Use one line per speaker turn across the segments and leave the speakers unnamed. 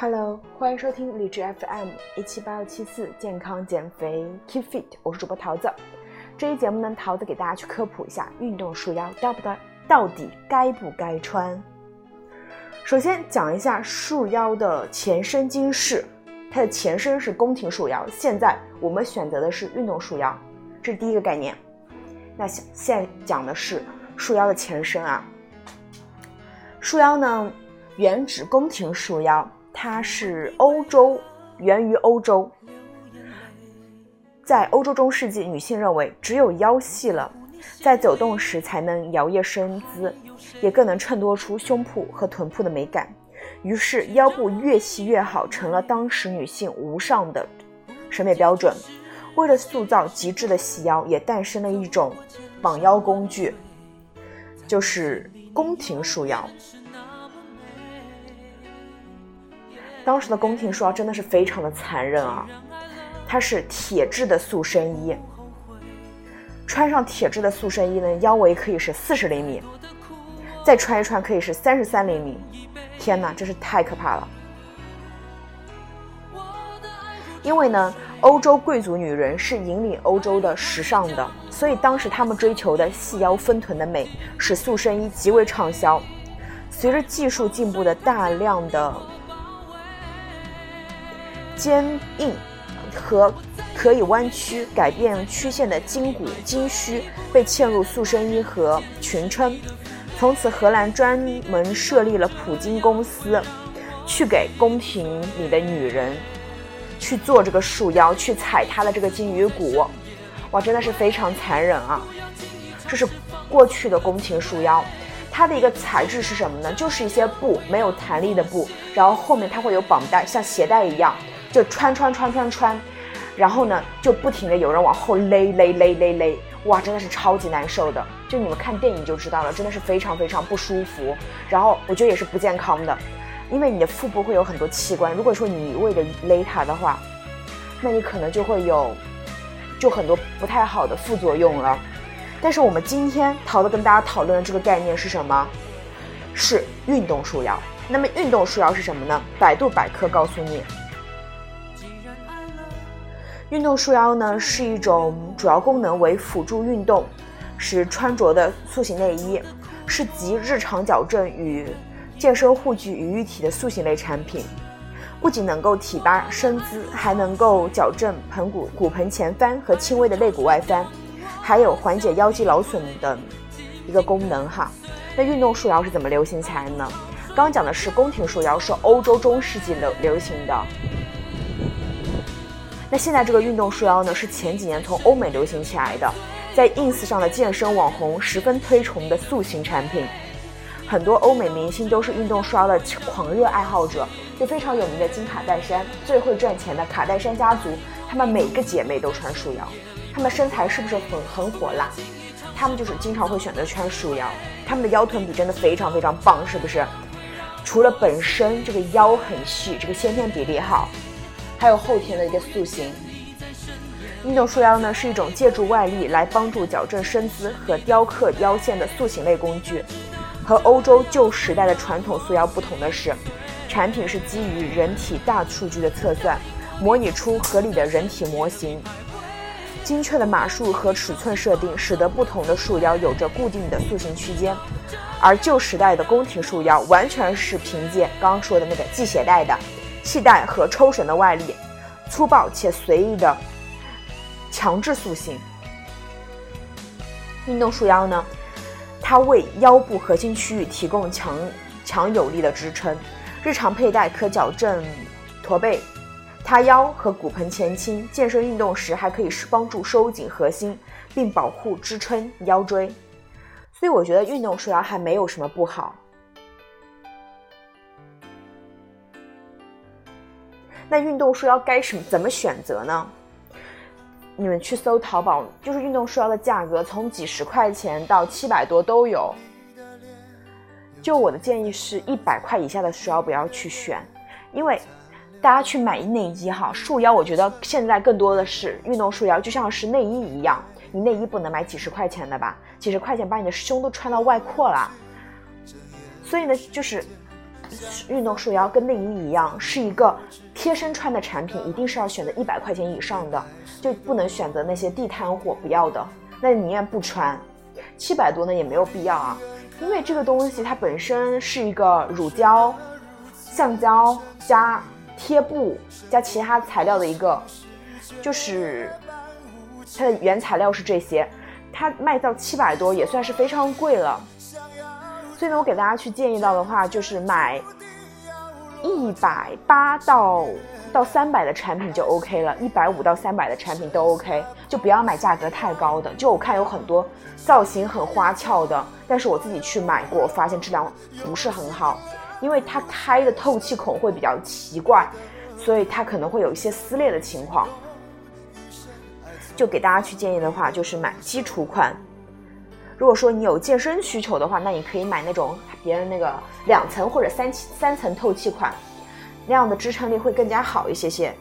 Hello，欢迎收听理智 FM 一七八六七四健康减肥 Keep Fit，我是主播桃子。这一节目呢，桃子给大家去科普一下运动束腰到不到到底该不该穿。首先讲一下束腰的前身今世，它的前身是宫廷束腰，现在我们选择的是运动束腰，这是第一个概念。那现现讲的是束腰的前身啊，束腰呢原指宫廷束腰。它是欧洲，源于欧洲。在欧洲中世纪，女性认为只有腰细了，在走动时才能摇曳身姿，也更能衬托出胸脯和臀部的美感。于是，腰部越细越好，成了当时女性无上的审美标准。为了塑造极致的细腰，也诞生了一种绑腰工具，就是宫廷束腰。当时的宫廷束腰真的是非常的残忍啊！它是铁质的塑身衣，穿上铁质的塑身衣呢，腰围可以是四十厘米，再穿一穿可以是三十三厘米。天哪，真是太可怕了！因为呢，欧洲贵族女人是引领欧洲的时尚的，所以当时他们追求的细腰分臀的美，使塑身衣极为畅销。随着技术进步的大量的。坚硬和可以弯曲改变曲线的筋骨筋须被嵌入塑身衣和裙撑，从此荷兰专门设立了普金公司，去给宫廷里的女人去做这个束腰，去踩她的这个金鱼骨，哇，真的是非常残忍啊！这是过去的宫廷束腰，它的一个材质是什么呢？就是一些布，没有弹力的布，然后后面它会有绑带，像鞋带一样。就穿穿穿穿穿，然后呢，就不停的有人往后勒勒勒勒勒，哇，真的是超级难受的。就你们看电影就知道了，真的是非常非常不舒服。然后我觉得也是不健康的，因为你的腹部会有很多器官，如果说你一味的勒它的话，那你可能就会有就很多不太好的副作用了。但是我们今天桃子跟大家讨论的这个概念是什么？是运动束腰。那么运动束腰是什么呢？百度百科告诉你。运动束腰呢是一种主要功能为辅助运动时穿着的塑形内衣，是集日常矫正与健身护具于一体的塑形类产品。不仅能够提拔身姿，还能够矫正盆骨、骨盆前翻和轻微的肋骨外翻，还有缓解腰肌劳损的一个功能哈。那运动束腰是怎么流行起来呢？刚刚讲的是宫廷束腰，是欧洲中世纪流流行的。那现在这个运动束腰呢，是前几年从欧美流行起来的，在 ins 上的健身网红十分推崇的塑形产品，很多欧美明星都是运动束腰的狂热爱好者，就非常有名的金卡戴珊，最会赚钱的卡戴珊家族，他们每个姐妹都穿束腰，她们身材是不是很很火辣？她们就是经常会选择穿束腰，她们的腰臀比真的非常非常棒，是不是？除了本身这个腰很细，这个先天比例好。还有后天的一个塑形，运动束腰呢是一种借助外力来帮助矫正身姿和雕刻腰线的塑形类工具。和欧洲旧时代的传统束腰不同的是，产品是基于人体大数据的测算，模拟出合理的人体模型，精确的码数和尺寸设定，使得不同的束腰有着固定的塑形区间。而旧时代的宫廷束腰完全是凭借刚刚说的那个系鞋带的。系带和抽绳的外力，粗暴且随意的强制塑形。运动束腰呢，它为腰部核心区域提供强强有力的支撑，日常佩戴可矫正驼背、塌腰和骨盆前倾。健身运动时还可以帮助收紧核心，并保护支撑腰椎。所以我觉得运动束腰还没有什么不好。那运动束腰该什么怎么选择呢？你们去搜淘宝，就是运动束腰的价格从几十块钱到七百多都有。就我的建议是一百块以下的束腰不要去选，因为大家去买内衣哈，束腰我觉得现在更多的是运动束腰，就像是内衣一样，你内衣不能买几十块钱的吧？几十块钱把你的胸都穿到外扩了，所以呢，就是运动束腰跟内衣一样，是一个贴身穿的产品，一定是要选择一百块钱以上的，就不能选择那些地摊货不要的，那宁愿不穿。七百多呢也没有必要啊，因为这个东西它本身是一个乳胶、橡胶加贴布加其他材料的一个，就是它的原材料是这些，它卖到七百多也算是非常贵了。所以呢，我给大家去建议到的话，就是买一百八到到三百的产品就 OK 了，一百五到三百的产品都 OK，就不要买价格太高的。就我看有很多造型很花俏的，但是我自己去买过，发现质量不是很好，因为它开的透气孔会比较奇怪，所以它可能会有一些撕裂的情况。就给大家去建议的话，就是买基础款。如果说你有健身需求的话，那你可以买那种别人那个两层或者三三层透气款，那样的支撑力会更加好一些些。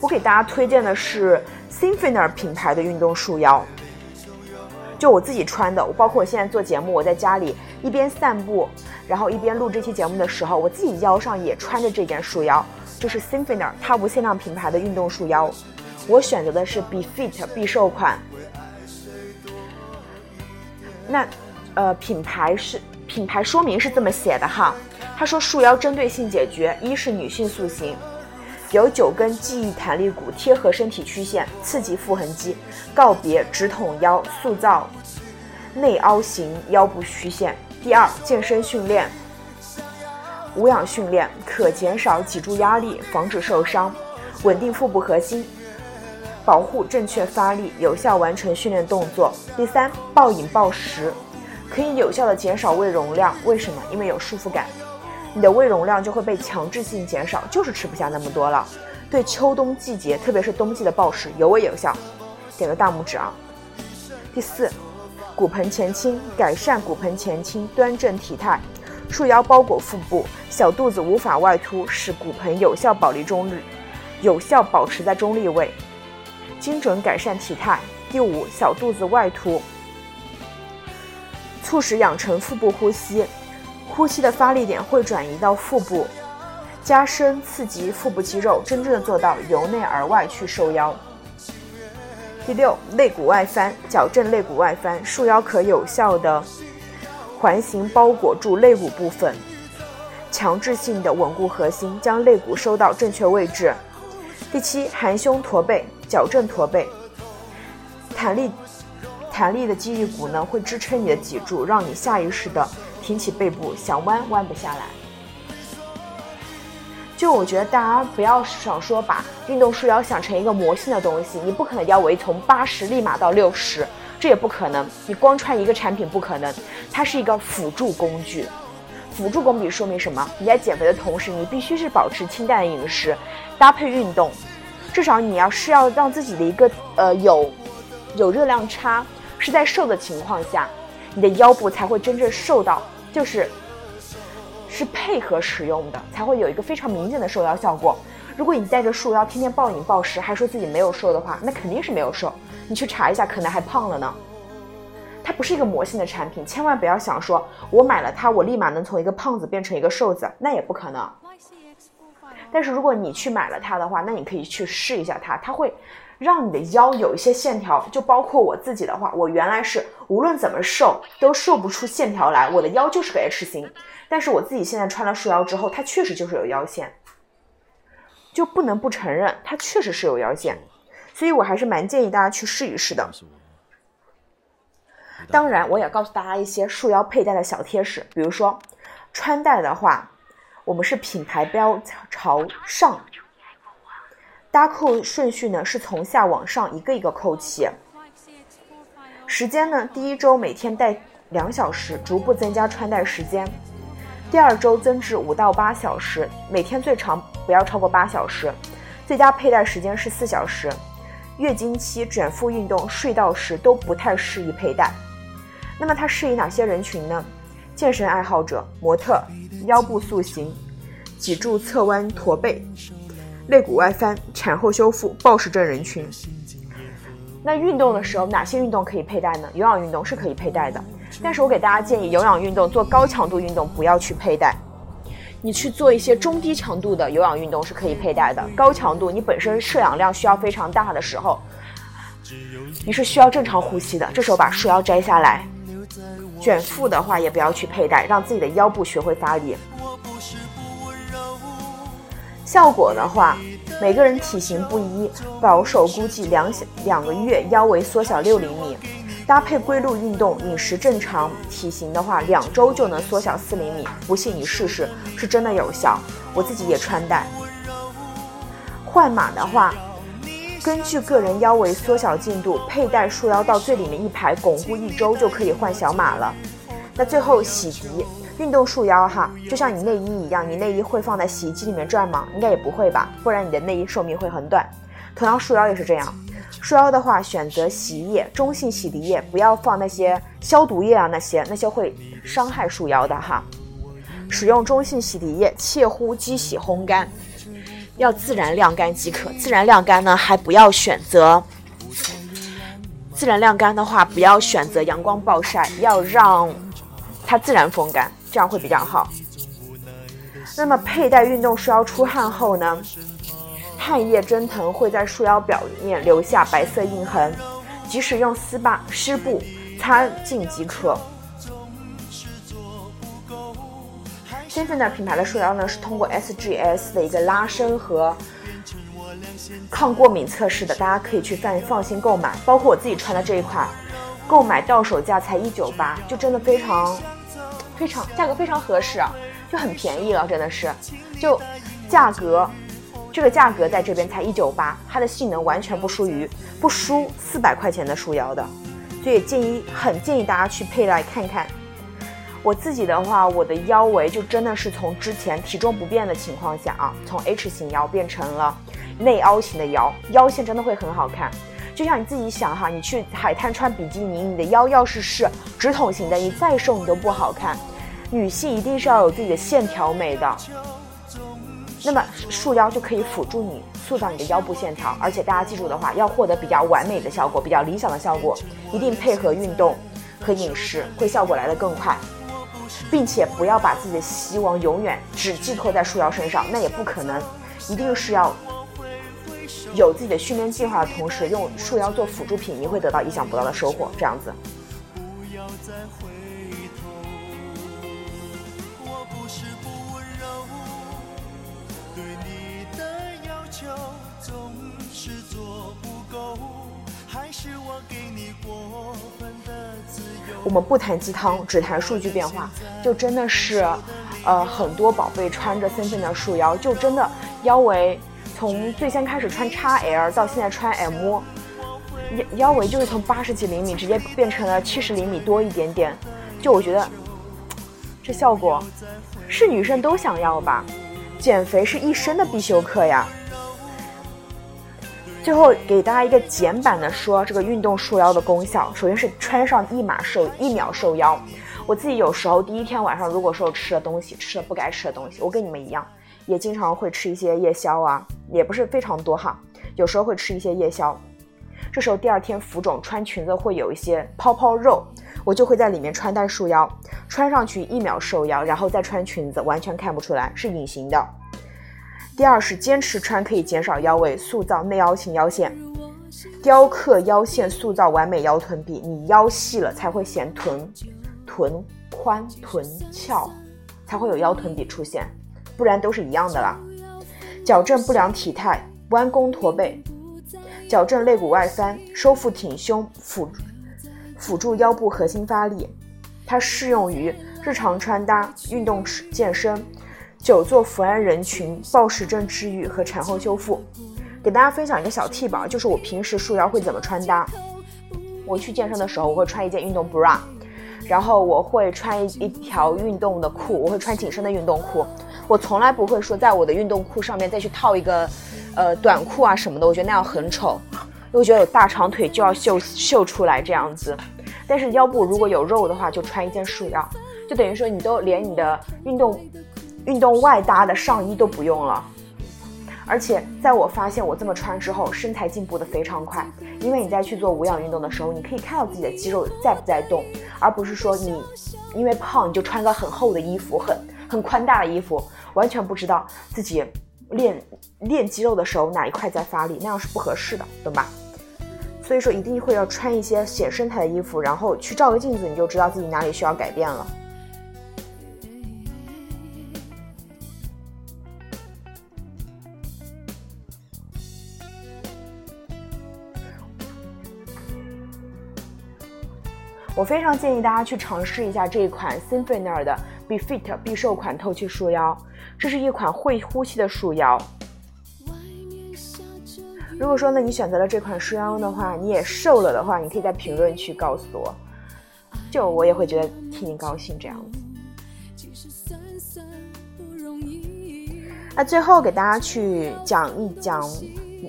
我给大家推荐的是 s y m p h o n i r 品牌的运动束腰，就我自己穿的，我包括我现在做节目，我在家里一边散步，然后一边录这期节目的时候，我自己腰上也穿着这件束腰。就是 s y m p h o n i r 它无限量品牌的运动束腰，我选择的是 Be Fit 必瘦款。那，呃，品牌是品牌说明是这么写的哈，他说束腰针对性解决，一是女性塑形，有九根记忆弹力骨贴合身体曲线，刺激腹横肌，告别直筒腰，塑造内凹型腰部曲线。第二，健身训练。无氧训练可减少脊柱压力，防止受伤，稳定腹部核心，保护正确发力，有效完成训练动作。第三，暴饮暴食可以有效的减少胃容量。为什么？因为有束缚感，你的胃容量就会被强制性减少，就是吃不下那么多了。对秋冬季节，特别是冬季的暴食尤为有效。点个大拇指啊！第四，骨盆前倾改善骨盆前倾，端正体态。束腰包裹腹部，小肚子无法外凸，使骨盆有效保持中立，有效保持在中立位，精准改善体态。第五，小肚子外凸，促使养成腹部呼吸，呼吸的发力点会转移到腹部，加深刺激腹部肌肉，真正的做到由内而外去收腰。第六，肋骨外翻，矫正肋骨外翻，束腰可有效的。环形包裹住肋骨部分，强制性的稳固核心，将肋骨收到正确位置。第七，含胸驼背，矫正驼背。弹力弹力的记忆骨呢，会支撑你的脊柱，让你下意识的挺起背部，想弯弯不下来。就我觉得大家不要想说把运动束腰想成一个魔性的东西，你不可能腰围从八十立马到六十。这也不可能，你光穿一个产品不可能，它是一个辅助工具。辅助工具说明什么？你在减肥的同时，你必须是保持清淡的饮食，搭配运动，至少你要是要让自己的一个呃有有热量差，是在瘦的情况下，你的腰部才会真正瘦到，就是是配合使用的，才会有一个非常明显的瘦腰效果。如果你带着束腰天天暴饮暴食，还说自己没有瘦的话，那肯定是没有瘦。你去查一下，可能还胖了呢。它不是一个魔性的产品，千万不要想说我买了它，我立马能从一个胖子变成一个瘦子，那也不可能。但是如果你去买了它的话，那你可以去试一下它，它会让你的腰有一些线条。就包括我自己的话，我原来是无论怎么瘦都瘦不出线条来，我的腰就是个 H 型。但是我自己现在穿了束腰之后，它确实就是有腰线，就不能不承认它确实是有腰线。所以我还是蛮建议大家去试一试的。当然，我也告诉大家一些束腰佩戴的小贴士，比如说穿戴的话，我们是品牌标朝上，搭扣顺序呢是从下往上一个一个扣起。时间呢，第一周每天戴两小时，逐步增加穿戴时间；第二周增至五到八小时，每天最长不要超过八小时，最佳佩戴时间是四小时。月经期、卷腹运动、睡觉时都不太适宜佩戴。那么它适宜哪些人群呢？健身爱好者、模特、腰部塑形、脊柱侧弯驼背、肋骨外翻、产后修复、暴食症人群。那运动的时候，哪些运动可以佩戴呢？有氧运动是可以佩戴的，但是我给大家建议，有氧运动做高强度运动不要去佩戴。你去做一些中低强度的有氧运动是可以佩戴的。高强度你本身摄氧量需要非常大的时候，你是需要正常呼吸的。这时候把束腰摘下来，卷腹的话也不要去佩戴，让自己的腰部学会发力。效果的话，每个人体型不一，保守估计两小两个月腰围缩小六厘米。搭配规律运动、饮食正常，体型的话，两周就能缩小四厘米。不信你试试，是真的有效。我自己也穿戴。换码的话，根据个人腰围缩小进度，佩戴束腰到最里面一排，巩固一周就可以换小码了。那最后洗涤，运动束腰哈，就像你内衣一样，你内衣会放在洗衣机里面转吗？应该也不会吧，不然你的内衣寿命会很短。同样，束腰也是这样。束腰的话，选择洗衣液，中性洗涤液，不要放那些消毒液啊，那些那些会伤害束腰的哈。使用中性洗涤液，切勿机洗烘干，要自然晾干即可。自然晾干呢，还不要选择自然晾干的话，不要选择阳光暴晒，要让它自然风干，这样会比较好。那么佩戴运动束腰出汗后呢？汗液蒸腾会在束腰表面留下白色印痕，即使用丝把湿布擦净即可。现在的品牌的束腰呢，是通过 SGS 的一个拉伸和抗过敏测试的，大家可以去放放心购买。包括我自己穿的这一款，购买到手价才一九八，就真的非常非常价格非常合适啊，就很便宜了，真的是，就价格。这个价格在这边才一九八，它的性能完全不输于不输四百块钱的束腰的，所以建议很建议大家去佩戴看看。我自己的话，我的腰围就真的是从之前体重不变的情况下啊，从 H 型腰变成了内凹型的腰，腰线真的会很好看。就像你自己想哈，你去海滩穿比基尼，你的腰要是是直筒型的，你再瘦你都不好看。女性一定是要有自己的线条美的。那么束腰就可以辅助你塑造你的腰部线条，而且大家记住的话，要获得比较完美的效果，比较理想的效果，一定配合运动和饮食，会效果来得更快，并且不要把自己的希望永远只寄托在束腰身上，那也不可能，一定是要有自己的训练计划的同时，用束腰做辅助品，你会得到意想不到的收获。这样子。对你的要求总是做不够我们不谈鸡汤，只谈数据变化，就真的是，呃，很多宝贝穿着森森的束腰，就真的腰围从最先开始穿 XL 到现在穿 M，腰腰围就是从八十几厘米直接变成了七十厘米多一点点，就我觉得这效果是女生都想要吧？减肥是一生的必修课呀。最后给大家一个简版的说这个运动束腰的功效，首先是穿上一码瘦一秒瘦腰。我自己有时候第一天晚上如果说吃了东西，吃了不该吃的东西，我跟你们一样，也经常会吃一些夜宵啊，也不是非常多哈，有时候会吃一些夜宵。这时候第二天浮肿，穿裙子会有一些泡泡肉，我就会在里面穿戴束腰，穿上去一秒瘦腰，然后再穿裙子，完全看不出来，是隐形的。第二是坚持穿可以减少腰围，塑造内凹型腰线，雕刻腰线，塑造完美腰臀比。你腰细了才会显臀，臀宽臀翘，才会有腰臀比出现，不然都是一样的啦。矫正不良体态，弯弓驼背，矫正肋骨外翻，收腹挺胸，辅辅助腰部核心发力。它适用于日常穿搭、运动健身。久坐伏案人群、暴食症治愈和产后修复，给大家分享一个小 tip，就是我平时束腰会怎么穿搭。我去健身的时候，我会穿一件运动 bra，然后我会穿一一条运动的裤，我会穿紧身的运动裤。我从来不会说在我的运动裤上面再去套一个，呃，短裤啊什么的，我觉得那样很丑。我觉得有大长腿就要秀秀出来这样子，但是腰部如果有肉的话，就穿一件束腰，就等于说你都连你的运动。运动外搭的上衣都不用了，而且在我发现我这么穿之后，身材进步的非常快。因为你在去做无氧运动的时候，你可以看到自己的肌肉在不在动，而不是说你因为胖你就穿个很厚的衣服，很很宽大的衣服，完全不知道自己练练肌肉的时候哪一块在发力，那样是不合适的，懂吧？所以说一定会要穿一些显身材的衣服，然后去照个镜子，你就知道自己哪里需要改变了。我非常建议大家去尝试一下这一款 s y n f o n i r 的 Be Fit 必瘦款透气束腰，这是一款会呼吸的束腰。如果说呢你选择了这款束腰的话，你也瘦了的话，你可以在评论区告诉我，就我也会觉得替你高兴这样子。那最后给大家去讲一讲，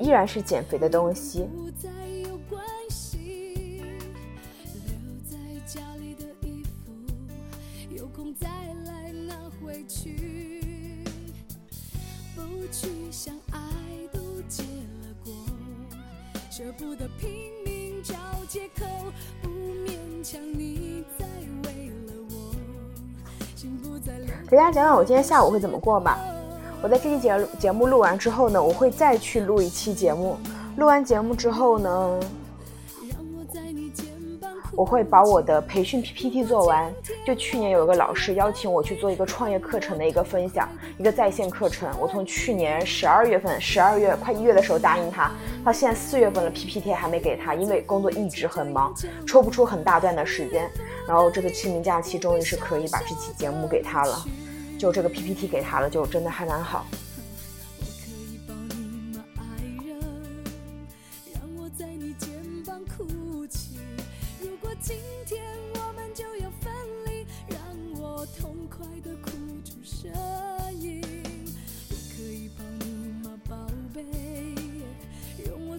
依然是减肥的东西。给大家讲讲我今天下午会怎么过吧。我在这期节节目录完之后呢，我会再去录一期节目。录完节目之后呢。我会把我的培训 PPT 做完。就去年有一个老师邀请我去做一个创业课程的一个分享，一个在线课程。我从去年十二月份，十二月快一月的时候答应他，到现在四月份了，PPT 还没给他，因为工作一直很忙，抽不出很大段的时间。然后这个清明假期终于是可以把这期节目给他了，就这个 PPT 给他了，就真的还蛮好。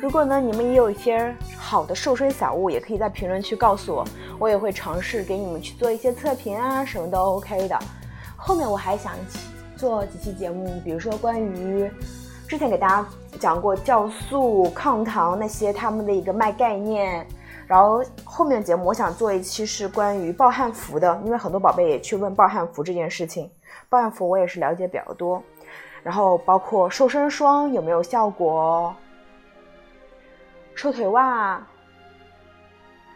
如果呢，你们也有一些好的瘦身小物，也可以在评论区告诉我，我也会尝试给你们去做一些测评啊，什么都 OK 的。后面我还想做几期节目，比如说关于之前给大家讲过酵素、抗糖那些他们的一个卖概念，然后后面的节目我想做一期是关于暴汗服的，因为很多宝贝也去问暴汗服这件事情，暴汗服我也是了解比较多，然后包括瘦身霜有没有效果。瘦腿袜，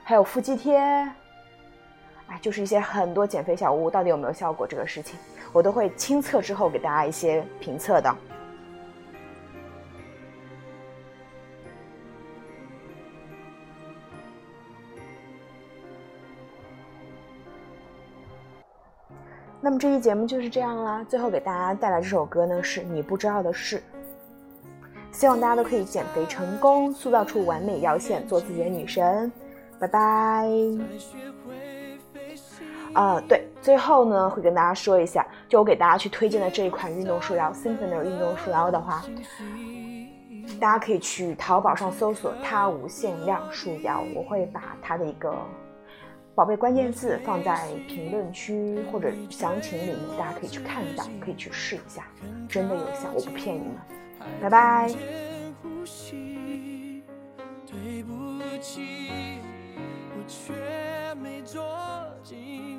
还有腹肌贴，哎，就是一些很多减肥小物，到底有没有效果？这个事情我都会亲测之后给大家一些评测的。那么这期节目就是这样啦。最后给大家带来这首歌呢，是你不知道的事。希望大家都可以减肥成功，塑造出完美腰线，做自己的女神。拜拜。啊，对，最后呢会跟大家说一下，就我给大家去推荐的这一款运动束腰 s y m p h o n y 运动束腰的话，大家可以去淘宝上搜索“它无限量束腰”，我会把它的一个宝贝关键字放在评论区或者详情里面，大家可以去看到，可以去试一下，真的有效，我不骗你们。拜拜。对不起，我却没捉紧。